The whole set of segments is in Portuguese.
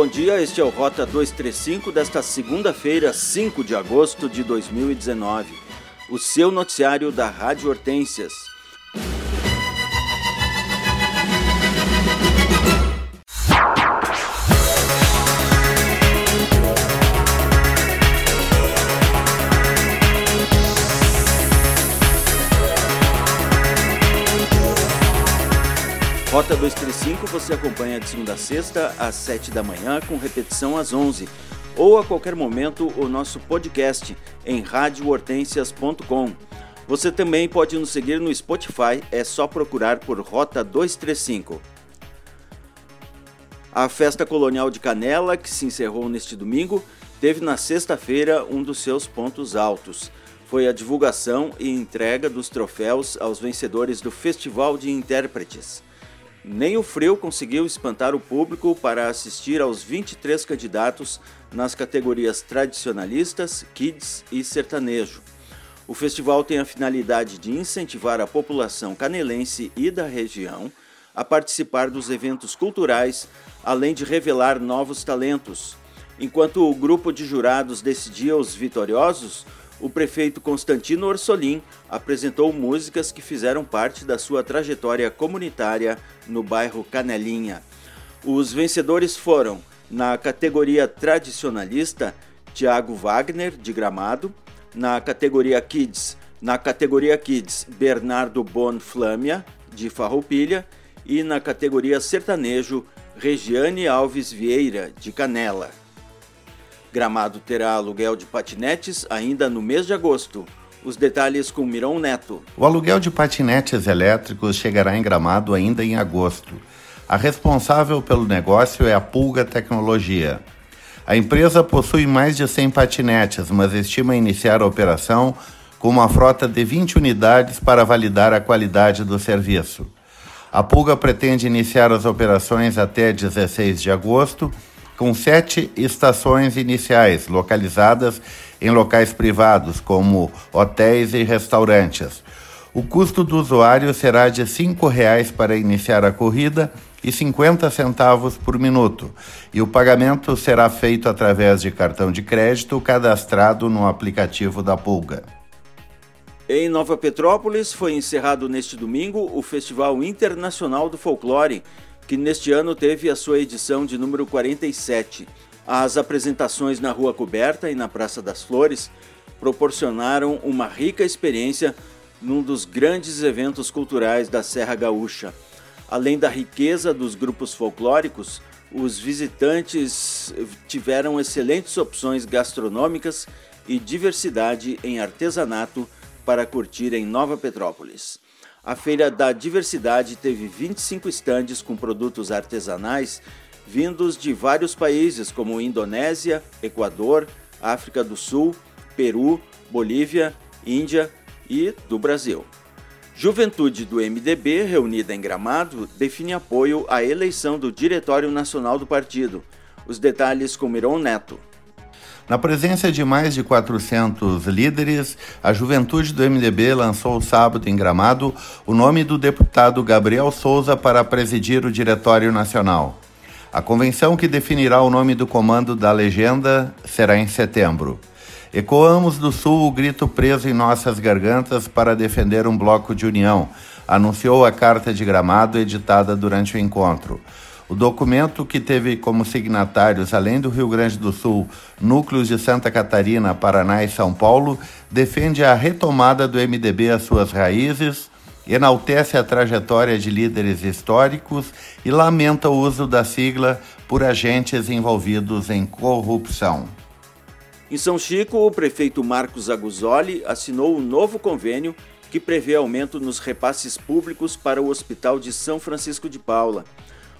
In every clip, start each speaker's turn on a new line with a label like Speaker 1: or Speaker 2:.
Speaker 1: Bom dia, este é o Rota 235 desta segunda-feira, 5 de agosto de 2019. O seu noticiário da Rádio Hortências. Rota 235 você acompanha de segunda a sexta às 7 da manhã, com repetição às 11. Ou a qualquer momento o nosso podcast em radiohortensias.com. Você também pode nos seguir no Spotify, é só procurar por Rota 235. A festa colonial de Canela, que se encerrou neste domingo, teve na sexta-feira um dos seus pontos altos. Foi a divulgação e entrega dos troféus aos vencedores do Festival de Intérpretes. Nem o frio conseguiu espantar o público para assistir aos 23 candidatos nas categorias tradicionalistas, kids e sertanejo. O festival tem a finalidade de incentivar a população canelense e da região a participar dos eventos culturais, além de revelar novos talentos. Enquanto o grupo de jurados decidia os vitoriosos, o prefeito Constantino Orsolim apresentou músicas que fizeram parte da sua trajetória comunitária no bairro Canelinha. Os vencedores foram, na categoria tradicionalista, Tiago Wagner, de Gramado, na categoria Kids, na categoria Kids, Bernardo Bon Flâmia, de Farroupilha, e na categoria sertanejo, Regiane Alves Vieira, de Canela. Gramado terá aluguel de patinetes ainda no mês de agosto. Os detalhes com Mirão Neto.
Speaker 2: O aluguel de patinetes elétricos chegará em Gramado ainda em agosto. A responsável pelo negócio é a Pulga Tecnologia. A empresa possui mais de 100 patinetes, mas estima iniciar a operação com uma frota de 20 unidades para validar a qualidade do serviço. A Pulga pretende iniciar as operações até 16 de agosto com sete estações iniciais localizadas em locais privados, como hotéis e restaurantes. O custo do usuário será de R$ 5,00 para iniciar a corrida e 50 centavos por minuto, e o pagamento será feito através de cartão de crédito cadastrado no aplicativo da Pulga.
Speaker 1: Em Nova Petrópolis foi encerrado neste domingo o Festival Internacional do Folclore, que neste ano teve a sua edição de número 47. As apresentações na Rua Coberta e na Praça das Flores proporcionaram uma rica experiência num dos grandes eventos culturais da Serra Gaúcha. Além da riqueza dos grupos folclóricos, os visitantes tiveram excelentes opções gastronômicas e diversidade em artesanato para curtir em Nova Petrópolis. A Feira da Diversidade teve 25 estandes com produtos artesanais vindos de vários países como Indonésia, Equador, África do Sul, Peru, Bolívia, Índia e do Brasil. Juventude do MDB, reunida em Gramado, define apoio à eleição do Diretório Nacional do partido. Os detalhes com Miron Neto.
Speaker 2: Na presença de mais de 400 líderes, a juventude do MDB lançou sábado em Gramado o nome do deputado Gabriel Souza para presidir o Diretório Nacional. A convenção que definirá o nome do comando da legenda será em setembro. Ecoamos do Sul o grito preso em nossas gargantas para defender um bloco de união, anunciou a carta de Gramado editada durante o encontro. O documento, que teve como signatários, além do Rio Grande do Sul, núcleos de Santa Catarina, Paraná e São Paulo, defende a retomada do MDB às suas raízes, enaltece a trajetória de líderes históricos e lamenta o uso da sigla por agentes envolvidos em corrupção.
Speaker 1: Em São Chico, o prefeito Marcos Aguzoli assinou um novo convênio que prevê aumento nos repasses públicos para o Hospital de São Francisco de Paula.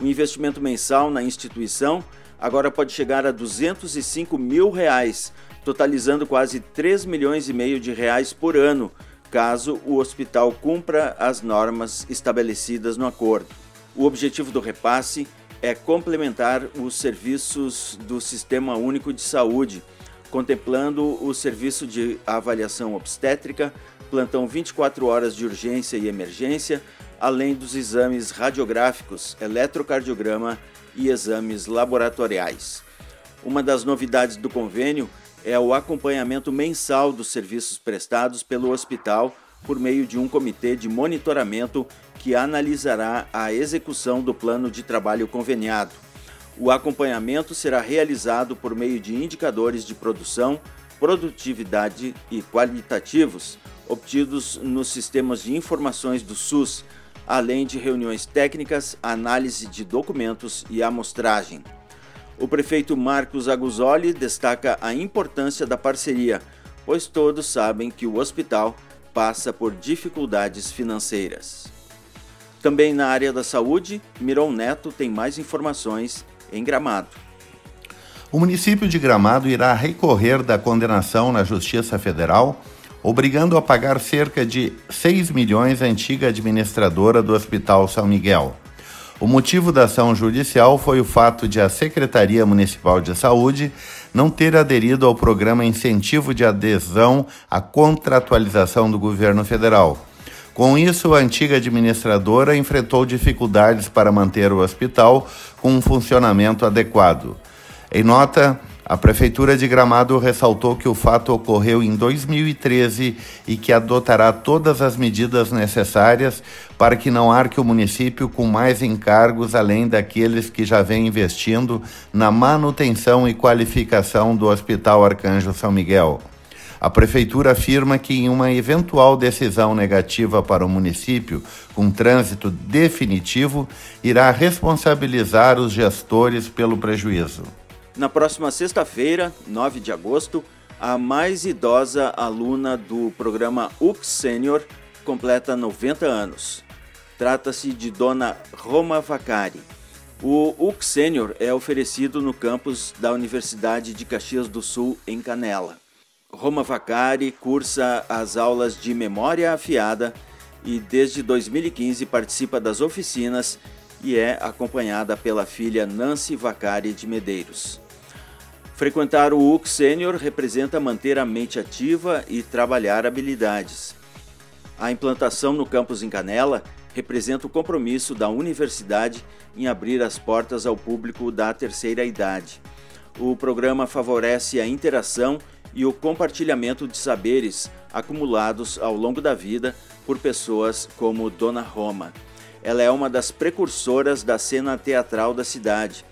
Speaker 1: O investimento mensal na instituição agora pode chegar a 205 mil reais, totalizando quase 3 milhões e meio de reais por ano, caso o hospital cumpra as normas estabelecidas no acordo. O objetivo do repasse é complementar os serviços do Sistema Único de Saúde, contemplando o serviço de avaliação obstétrica, plantão 24 horas de urgência e emergência, além dos exames radiográficos, eletrocardiograma e exames laboratoriais. Uma das novidades do convênio é o acompanhamento mensal dos serviços prestados pelo hospital por meio de um comitê de monitoramento que analisará a execução do plano de trabalho conveniado. O acompanhamento será realizado por meio de indicadores de produção, produtividade e qualitativos obtidos nos sistemas de informações do SUS, além de reuniões técnicas, análise de documentos e amostragem. O prefeito Marcos Aguzoli destaca a importância da parceria, pois todos sabem que o hospital passa por dificuldades financeiras. Também na área da saúde, Miron Neto tem mais informações em Gramado.
Speaker 2: O município de Gramado irá recorrer da condenação na Justiça Federal obrigando a pagar cerca de 6 milhões à antiga administradora do Hospital São Miguel. O motivo da ação judicial foi o fato de a Secretaria Municipal de Saúde não ter aderido ao programa Incentivo de Adesão à Contratualização do Governo Federal. Com isso, a antiga administradora enfrentou dificuldades para manter o hospital com um funcionamento adequado. Em nota, a Prefeitura de Gramado ressaltou que o fato ocorreu em 2013 e que adotará todas as medidas necessárias para que não arque o município com mais encargos além daqueles que já vem investindo na manutenção e qualificação do Hospital Arcanjo São Miguel. A Prefeitura afirma que, em uma eventual decisão negativa para o município, com trânsito definitivo, irá responsabilizar os gestores pelo prejuízo.
Speaker 1: Na próxima sexta-feira, 9 de agosto, a mais idosa aluna do programa UX Senior completa 90 anos. Trata-se de Dona Roma Vacari. O UX Senior é oferecido no campus da Universidade de Caxias do Sul, em Canela. Roma Vacari cursa as aulas de memória afiada e desde 2015 participa das oficinas e é acompanhada pela filha Nancy Vacari de Medeiros. Frequentar o UC Sênior representa manter a mente ativa e trabalhar habilidades. A implantação no campus em Canela representa o compromisso da universidade em abrir as portas ao público da terceira idade. O programa favorece a interação e o compartilhamento de saberes acumulados ao longo da vida por pessoas como Dona Roma. Ela é uma das precursoras da cena teatral da cidade.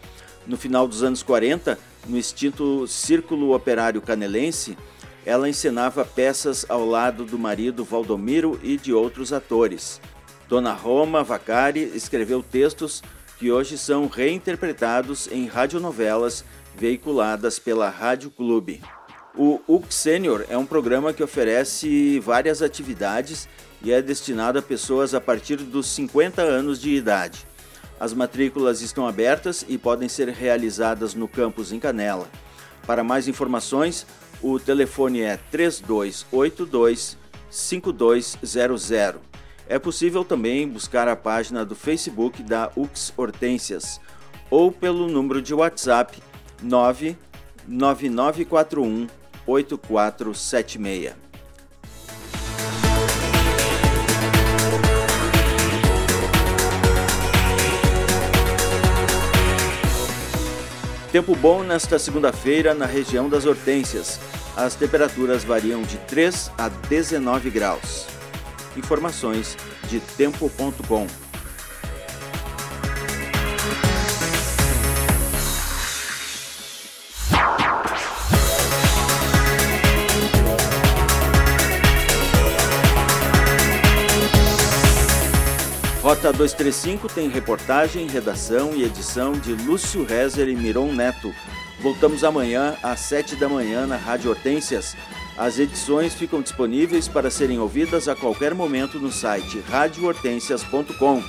Speaker 1: No final dos anos 40, no extinto Círculo Operário Canelense, ela encenava peças ao lado do marido Valdomiro e de outros atores. Dona Roma Vacari escreveu textos que hoje são reinterpretados em radionovelas veiculadas pela Rádio Clube. O UC Senior é um programa que oferece várias atividades e é destinado a pessoas a partir dos 50 anos de idade. As matrículas estão abertas e podem ser realizadas no campus em Canela. Para mais informações, o telefone é 3282 5200. É possível também buscar a página do Facebook da UX Hortências ou pelo número de WhatsApp 99941 8476. Tempo bom nesta segunda-feira na região das Hortênsias. As temperaturas variam de 3 a 19 graus. Informações de tempo.com. Rota 235 tem reportagem, redação e edição de Lúcio Rezer e Miron Neto. Voltamos amanhã às 7 da manhã na Rádio Hortências. As edições ficam disponíveis para serem ouvidas a qualquer momento no site radiohortensias.com.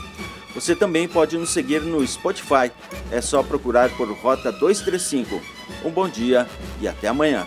Speaker 1: Você também pode nos seguir no Spotify. É só procurar por Rota 235. Um bom dia e até amanhã.